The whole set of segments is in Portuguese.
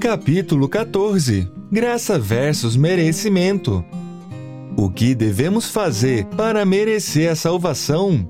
Capítulo 14 Graça versus merecimento. O que devemos fazer para merecer a salvação?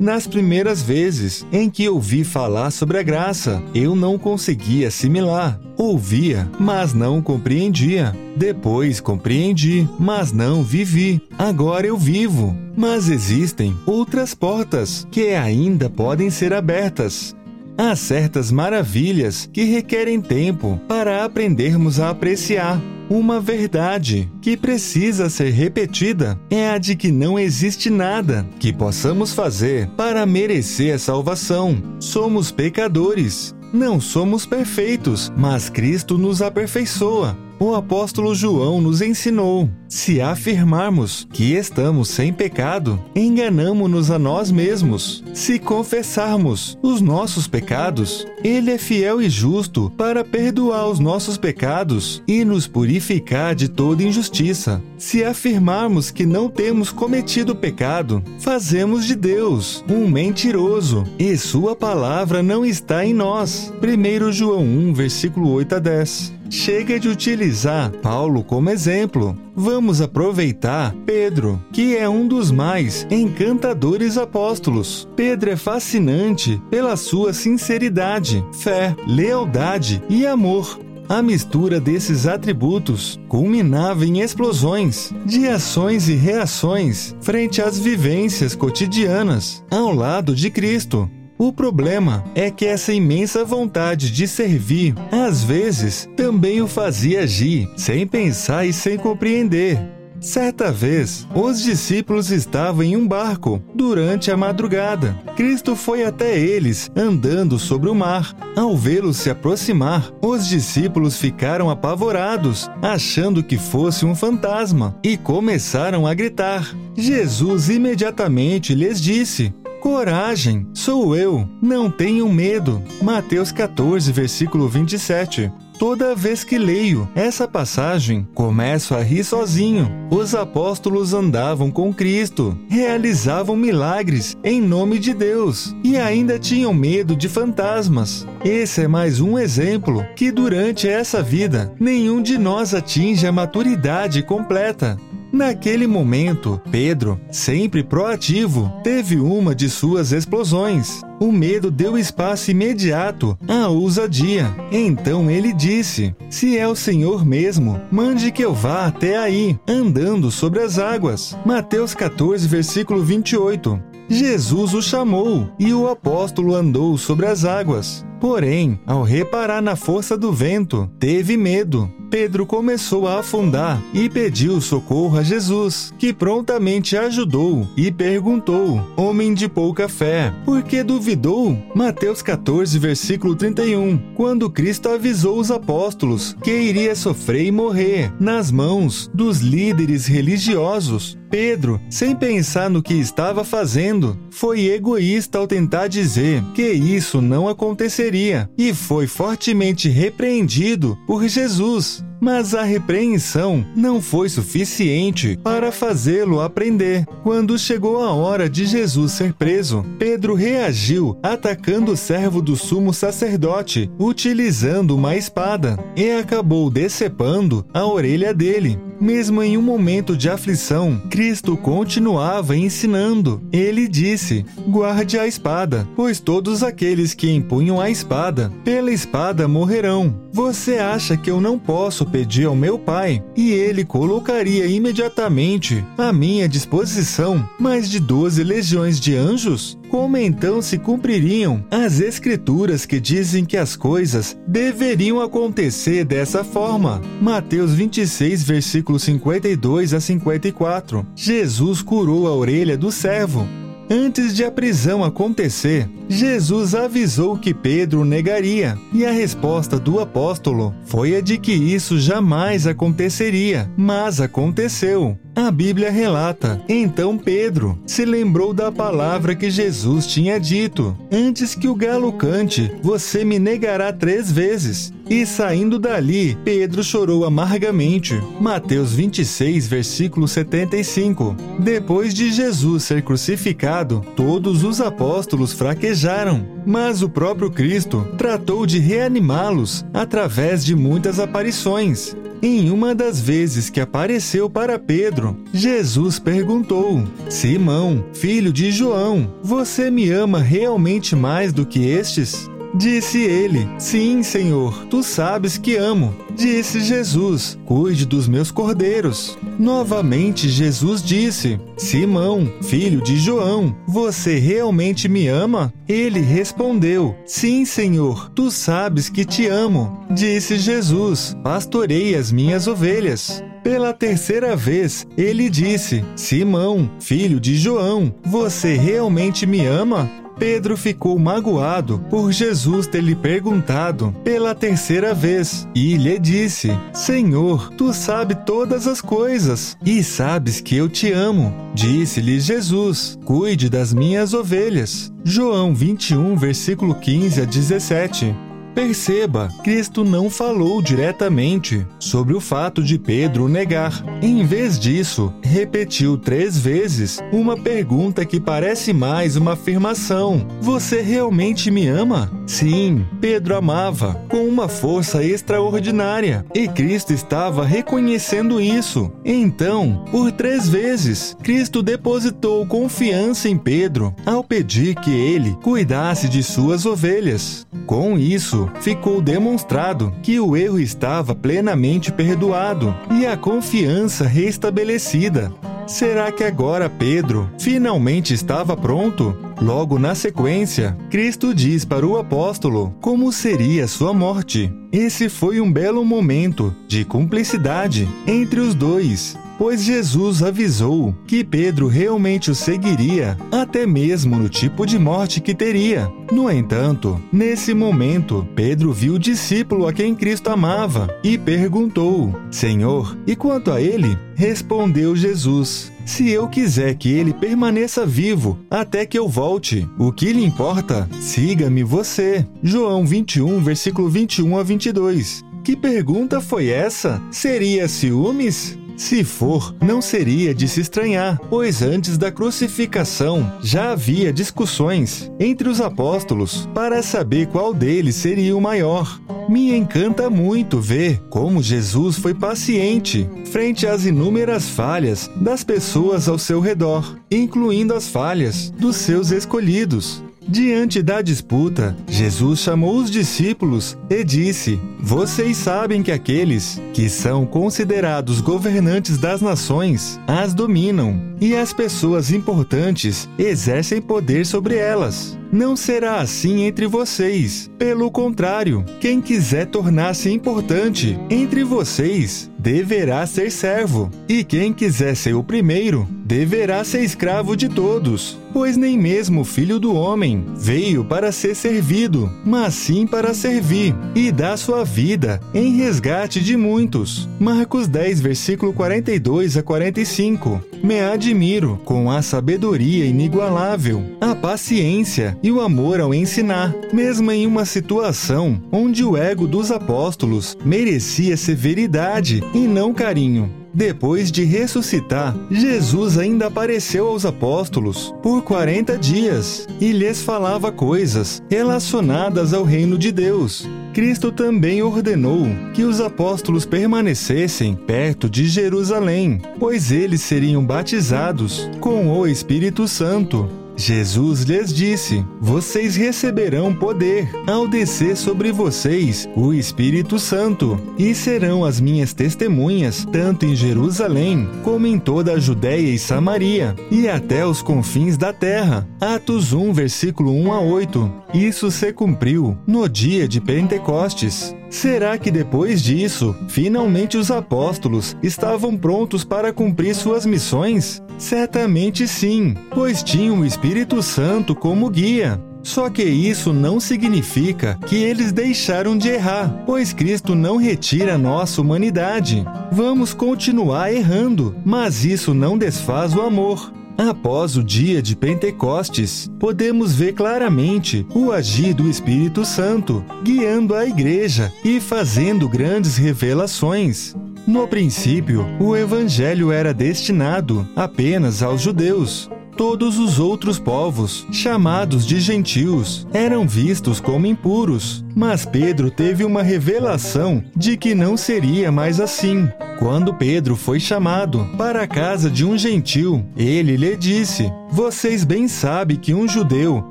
Nas primeiras vezes em que ouvi falar sobre a graça, eu não conseguia assimilar. Ouvia, mas não compreendia. Depois compreendi, mas não vivi. Agora eu vivo. Mas existem outras portas que ainda podem ser abertas. Há certas maravilhas que requerem tempo para aprendermos a apreciar. Uma verdade que precisa ser repetida é a de que não existe nada que possamos fazer para merecer a salvação. Somos pecadores. Não somos perfeitos, mas Cristo nos aperfeiçoa o apóstolo João nos ensinou: se afirmarmos que estamos sem pecado, enganamos-nos a nós mesmos. Se confessarmos os nossos pecados, ele é fiel e justo para perdoar os nossos pecados e nos purificar de toda injustiça. Se afirmarmos que não temos cometido pecado, fazemos de Deus um mentiroso e sua palavra não está em nós. 1 João 1, versículo 8 a 10. Chega de utilizar Paulo como exemplo. Vamos aproveitar Pedro, que é um dos mais encantadores apóstolos. Pedro é fascinante pela sua sinceridade, fé, lealdade e amor. A mistura desses atributos culminava em explosões de ações e reações frente às vivências cotidianas ao lado de Cristo. O problema é que essa imensa vontade de servir, às vezes, também o fazia agir sem pensar e sem compreender. Certa vez, os discípulos estavam em um barco durante a madrugada. Cristo foi até eles, andando sobre o mar. Ao vê-los se aproximar, os discípulos ficaram apavorados, achando que fosse um fantasma, e começaram a gritar. Jesus imediatamente lhes disse: Coragem, sou eu, não tenham medo. Mateus 14, versículo 27. Toda vez que leio essa passagem, começo a rir sozinho. Os apóstolos andavam com Cristo, realizavam milagres em nome de Deus e ainda tinham medo de fantasmas. Esse é mais um exemplo que durante essa vida nenhum de nós atinge a maturidade completa. Naquele momento, Pedro, sempre proativo, teve uma de suas explosões. O medo deu espaço imediato à ousadia. Então ele disse: Se é o Senhor mesmo, mande que eu vá até aí, andando sobre as águas. Mateus 14, versículo 28. Jesus o chamou e o apóstolo andou sobre as águas. Porém, ao reparar na força do vento, teve medo Pedro começou a afundar e pediu socorro a Jesus, que prontamente ajudou e perguntou: Homem de pouca fé, por que duvidou? Mateus 14, versículo 31. Quando Cristo avisou os apóstolos que iria sofrer e morrer nas mãos dos líderes religiosos, Pedro, sem pensar no que estava fazendo, foi egoísta ao tentar dizer que isso não aconteceria e foi fortemente repreendido por Jesus. Mas a repreensão não foi suficiente para fazê-lo aprender. Quando chegou a hora de Jesus ser preso, Pedro reagiu atacando o servo do sumo sacerdote, utilizando uma espada, e acabou decepando a orelha dele. Mesmo em um momento de aflição, Cristo continuava ensinando. Ele disse: Guarde a espada, pois todos aqueles que empunham a espada, pela espada morrerão. Você acha que eu não posso pedir ao meu Pai e ele colocaria imediatamente à minha disposição mais de doze legiões de anjos? Como então se cumpririam as escrituras que dizem que as coisas deveriam acontecer dessa forma? Mateus 26, versículos 52 a 54. Jesus curou a orelha do servo. Antes de a prisão acontecer, Jesus avisou que Pedro negaria, e a resposta do apóstolo foi a de que isso jamais aconteceria, mas aconteceu. A Bíblia relata: então Pedro se lembrou da palavra que Jesus tinha dito: Antes que o galo cante, você me negará três vezes. E saindo dali, Pedro chorou amargamente. Mateus 26, versículo 75. Depois de Jesus ser crucificado, todos os apóstolos fraquejaram mas o próprio Cristo tratou de reanimá-los através de muitas aparições. Em uma das vezes que apareceu para Pedro, Jesus perguntou: Simão, filho de João, você me ama realmente mais do que estes? Disse ele: Sim, Senhor, tu sabes que amo. Disse Jesus: Cuide dos meus cordeiros. Novamente Jesus disse: Simão, filho de João, você realmente me ama? Ele respondeu: Sim, Senhor, tu sabes que te amo. Disse Jesus: Pastorei as minhas ovelhas. Pela terceira vez, ele disse: Simão, filho de João, você realmente me ama? Pedro ficou magoado por Jesus ter lhe perguntado pela terceira vez e lhe disse: Senhor, tu sabes todas as coisas e sabes que eu te amo. Disse-lhe Jesus: Cuide das minhas ovelhas. João 21, versículo 15 a 17. Perceba, Cristo não falou diretamente sobre o fato de Pedro negar. Em vez disso, repetiu três vezes uma pergunta que parece mais uma afirmação: Você realmente me ama? Sim, Pedro amava, com uma força extraordinária, e Cristo estava reconhecendo isso. Então, por três vezes, Cristo depositou confiança em Pedro ao pedir que ele cuidasse de suas ovelhas. Com isso, ficou demonstrado que o erro estava plenamente perdoado e a confiança restabelecida. Será que agora Pedro finalmente estava pronto? Logo na sequência, Cristo diz para o apóstolo como seria sua morte. Esse foi um belo momento de cumplicidade entre os dois pois Jesus avisou que Pedro realmente o seguiria, até mesmo no tipo de morte que teria. No entanto, nesse momento, Pedro viu o discípulo a quem Cristo amava e perguntou: Senhor, e quanto a ele? Respondeu Jesus: Se eu quiser que ele permaneça vivo até que eu volte, o que lhe importa? Siga-me você. João 21, versículo 21 a 22. Que pergunta foi essa? Seria ciúmes? Se for, não seria de se estranhar, pois antes da crucificação já havia discussões entre os apóstolos para saber qual deles seria o maior. Me encanta muito ver como Jesus foi paciente frente às inúmeras falhas das pessoas ao seu redor, incluindo as falhas dos seus escolhidos. Diante da disputa, Jesus chamou os discípulos e disse: Vocês sabem que aqueles que são considerados governantes das nações as dominam, e as pessoas importantes exercem poder sobre elas. Não será assim entre vocês. Pelo contrário, quem quiser tornar-se importante entre vocês deverá ser servo, e quem quiser ser o primeiro deverá ser escravo de todos. Pois nem mesmo o filho do homem veio para ser servido, mas sim para servir e dar sua vida em resgate de muitos. Marcos 10, versículo 42 a 45. Me admiro com a sabedoria inigualável, a paciência e o amor ao ensinar, mesmo em uma situação onde o ego dos apóstolos merecia severidade e não carinho. Depois de ressuscitar, Jesus ainda apareceu aos apóstolos por 40 dias e lhes falava coisas relacionadas ao reino de Deus. Cristo também ordenou que os apóstolos permanecessem perto de Jerusalém, pois eles seriam batizados com o Espírito Santo Jesus lhes disse: Vocês receberão poder ao descer sobre vocês o Espírito Santo, e serão as minhas testemunhas, tanto em Jerusalém, como em toda a Judéia e Samaria, e até os confins da terra. Atos 1, versículo 1 a 8. Isso se cumpriu no dia de Pentecostes. Será que depois disso, finalmente os apóstolos estavam prontos para cumprir suas missões? Certamente sim, pois tinham o Espírito Santo como guia. Só que isso não significa que eles deixaram de errar, pois Cristo não retira nossa humanidade. Vamos continuar errando, mas isso não desfaz o amor. Após o dia de Pentecostes, podemos ver claramente o agir do Espírito Santo, guiando a igreja e fazendo grandes revelações. No princípio, o Evangelho era destinado apenas aos judeus. Todos os outros povos, chamados de gentios, eram vistos como impuros, mas Pedro teve uma revelação de que não seria mais assim. Quando Pedro foi chamado para a casa de um gentil, ele lhe disse: Vocês bem sabem que um judeu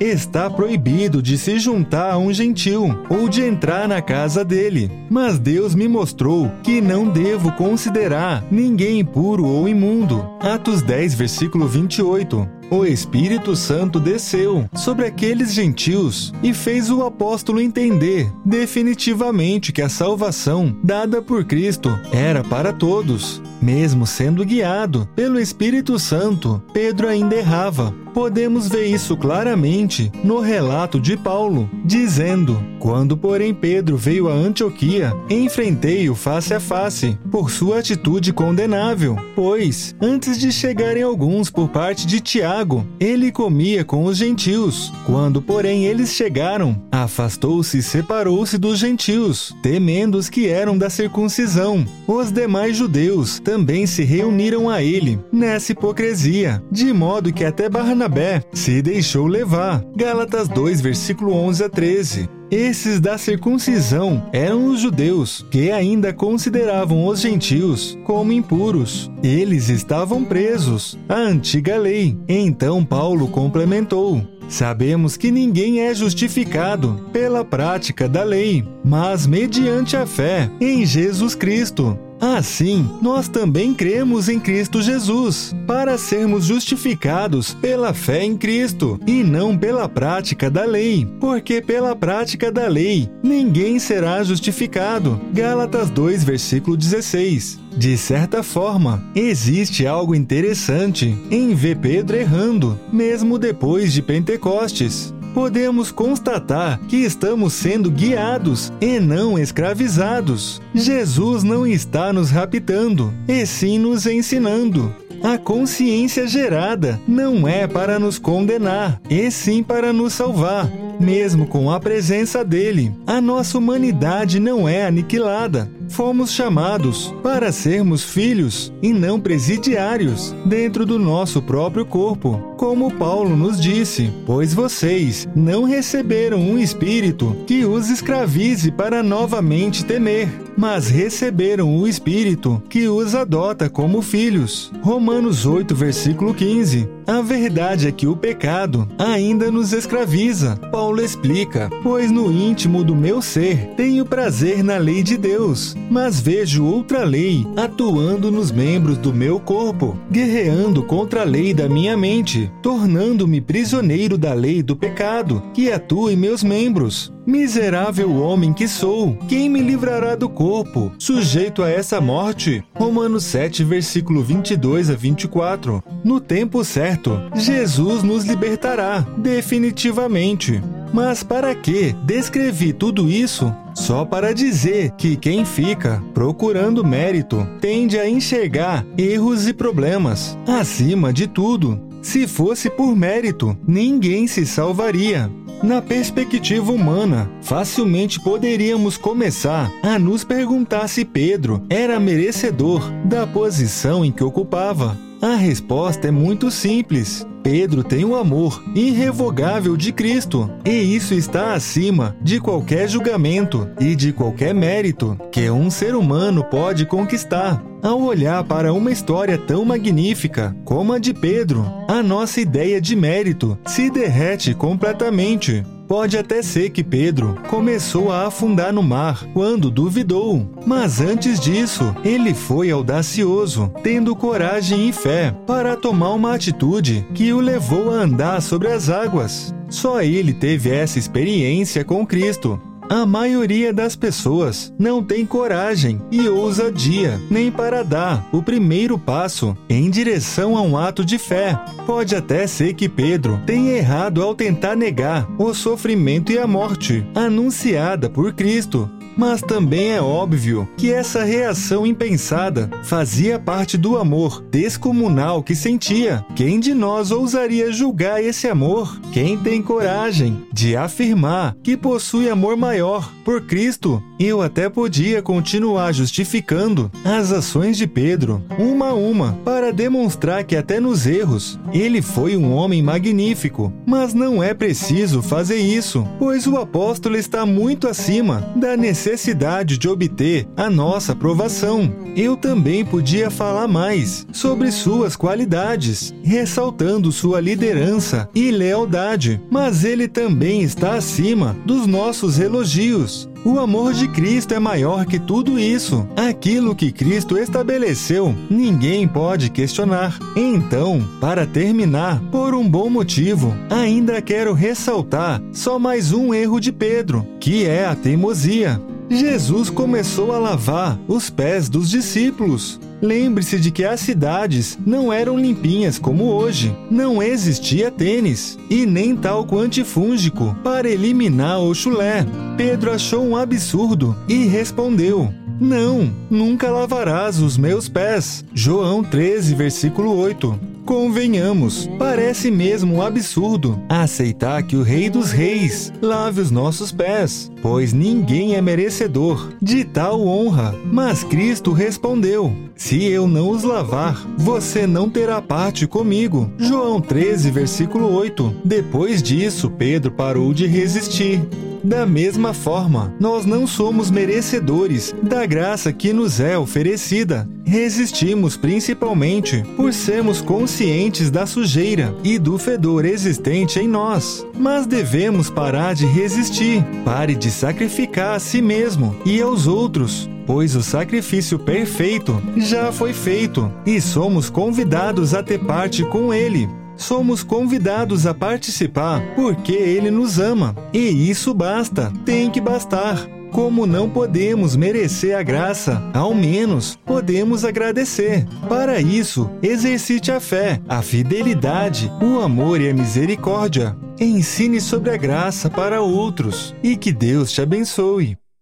está proibido de se juntar a um gentil ou de entrar na casa dele. Mas Deus me mostrou que não devo considerar ninguém impuro ou imundo. Atos 10, versículo 28 o Espírito Santo desceu sobre aqueles gentios e fez o apóstolo entender definitivamente que a salvação dada por Cristo era para todos. Mesmo sendo guiado pelo Espírito Santo, Pedro ainda errava. Podemos ver isso claramente no relato de Paulo, dizendo: Quando, porém, Pedro veio a Antioquia, enfrentei-o face a face, por sua atitude condenável. Pois, antes de chegarem alguns por parte de Tiago, ele comia com os gentios. Quando, porém, eles chegaram, afastou-se e separou-se dos gentios, temendo os que eram da circuncisão. Os demais judeus também se reuniram a ele nessa hipocrisia, de modo que até Barnabé se deixou levar. Gálatas 2, versículo 11 a 13. Esses da circuncisão eram os judeus, que ainda consideravam os gentios como impuros. Eles estavam presos à antiga lei. Então Paulo complementou: Sabemos que ninguém é justificado pela prática da lei, mas mediante a fé em Jesus Cristo. Assim, nós também cremos em Cristo Jesus, para sermos justificados pela fé em Cristo e não pela prática da lei, porque pela prática da lei ninguém será justificado. Gálatas 2, versículo 16. De certa forma, existe algo interessante em ver Pedro errando, mesmo depois de Pentecostes podemos constatar que estamos sendo guiados e não escravizados. Jesus não está nos raptando, e sim nos ensinando. A consciência gerada não é para nos condenar, e sim para nos salvar. Mesmo com a presença dele, a nossa humanidade não é aniquilada. Fomos chamados para sermos filhos e não presidiários dentro do nosso próprio corpo, como Paulo nos disse: Pois vocês não receberam um espírito que os escravize para novamente temer, mas receberam o espírito que os adota como filhos. Romanos 8, versículo 15. A verdade é que o pecado ainda nos escraviza. Paulo explica: Pois no íntimo do meu ser tenho prazer na lei de Deus, mas vejo outra lei atuando nos membros do meu corpo, guerreando contra a lei da minha mente, tornando-me prisioneiro da lei do pecado, que atua em meus membros. Miserável homem que sou, quem me livrará do corpo, sujeito a essa morte? Romanos 7, versículo 22 a 24. No tempo certo, Jesus nos libertará, definitivamente. Mas para que descrevi tudo isso? Só para dizer que quem fica procurando mérito tende a enxergar erros e problemas. Acima de tudo, se fosse por mérito, ninguém se salvaria. Na perspectiva humana, facilmente poderíamos começar a nos perguntar se Pedro era merecedor da posição em que ocupava. A resposta é muito simples. Pedro tem o amor irrevogável de Cristo, e isso está acima de qualquer julgamento e de qualquer mérito que um ser humano pode conquistar. Ao olhar para uma história tão magnífica como a de Pedro, a nossa ideia de mérito se derrete completamente. Pode até ser que Pedro começou a afundar no mar quando duvidou, mas antes disso, ele foi audacioso, tendo coragem e fé para tomar uma atitude que o levou a andar sobre as águas. Só ele teve essa experiência com Cristo a maioria das pessoas não tem coragem e ousadia nem para dar o primeiro passo em direção a um ato de fé. Pode até ser que Pedro tenha errado ao tentar negar o sofrimento e a morte anunciada por Cristo Mas também é óbvio que essa reação impensada fazia parte do amor descomunal que sentia. Quem de nós ousaria julgar esse amor? Quem tem coragem de afirmar que possui amor maior por Cristo? Eu até podia continuar justificando as ações de Pedro, uma a uma, para demonstrar que até nos erros ele foi um homem magnífico, mas não é preciso fazer isso, pois o apóstolo está muito acima da necessidade de obter a nossa aprovação. Eu também podia falar mais sobre suas qualidades, ressaltando sua liderança e lealdade, mas ele também está acima dos nossos elogios. O amor de Cristo é maior que tudo isso. Aquilo que Cristo estabeleceu, ninguém pode questionar. Então, para terminar, por um bom motivo, ainda quero ressaltar só mais um erro de Pedro, que é a teimosia. Jesus começou a lavar os pés dos discípulos. Lembre-se de que as cidades não eram limpinhas como hoje. Não existia tênis e nem talco antifúngico para eliminar o chulé. Pedro achou um absurdo e respondeu: Não, nunca lavarás os meus pés. João 13, versículo 8. Convenhamos, parece mesmo um absurdo aceitar que o Rei dos Reis lave os nossos pés, pois ninguém é merecedor de tal honra. Mas Cristo respondeu: Se eu não os lavar, você não terá parte comigo. João 13, versículo 8. Depois disso, Pedro parou de resistir. Da mesma forma, nós não somos merecedores da graça que nos é oferecida. Resistimos principalmente por sermos conscientes da sujeira e do fedor existente em nós. Mas devemos parar de resistir. Pare de sacrificar a si mesmo e aos outros pois o sacrifício perfeito já foi feito e somos convidados a ter parte com ele somos convidados a participar porque Ele nos ama. E isso basta, tem que bastar. Como não podemos merecer a graça, ao menos podemos agradecer. Para isso, exercite a fé, a fidelidade, o amor e a misericórdia. Ensine sobre a graça para outros e que Deus te abençoe.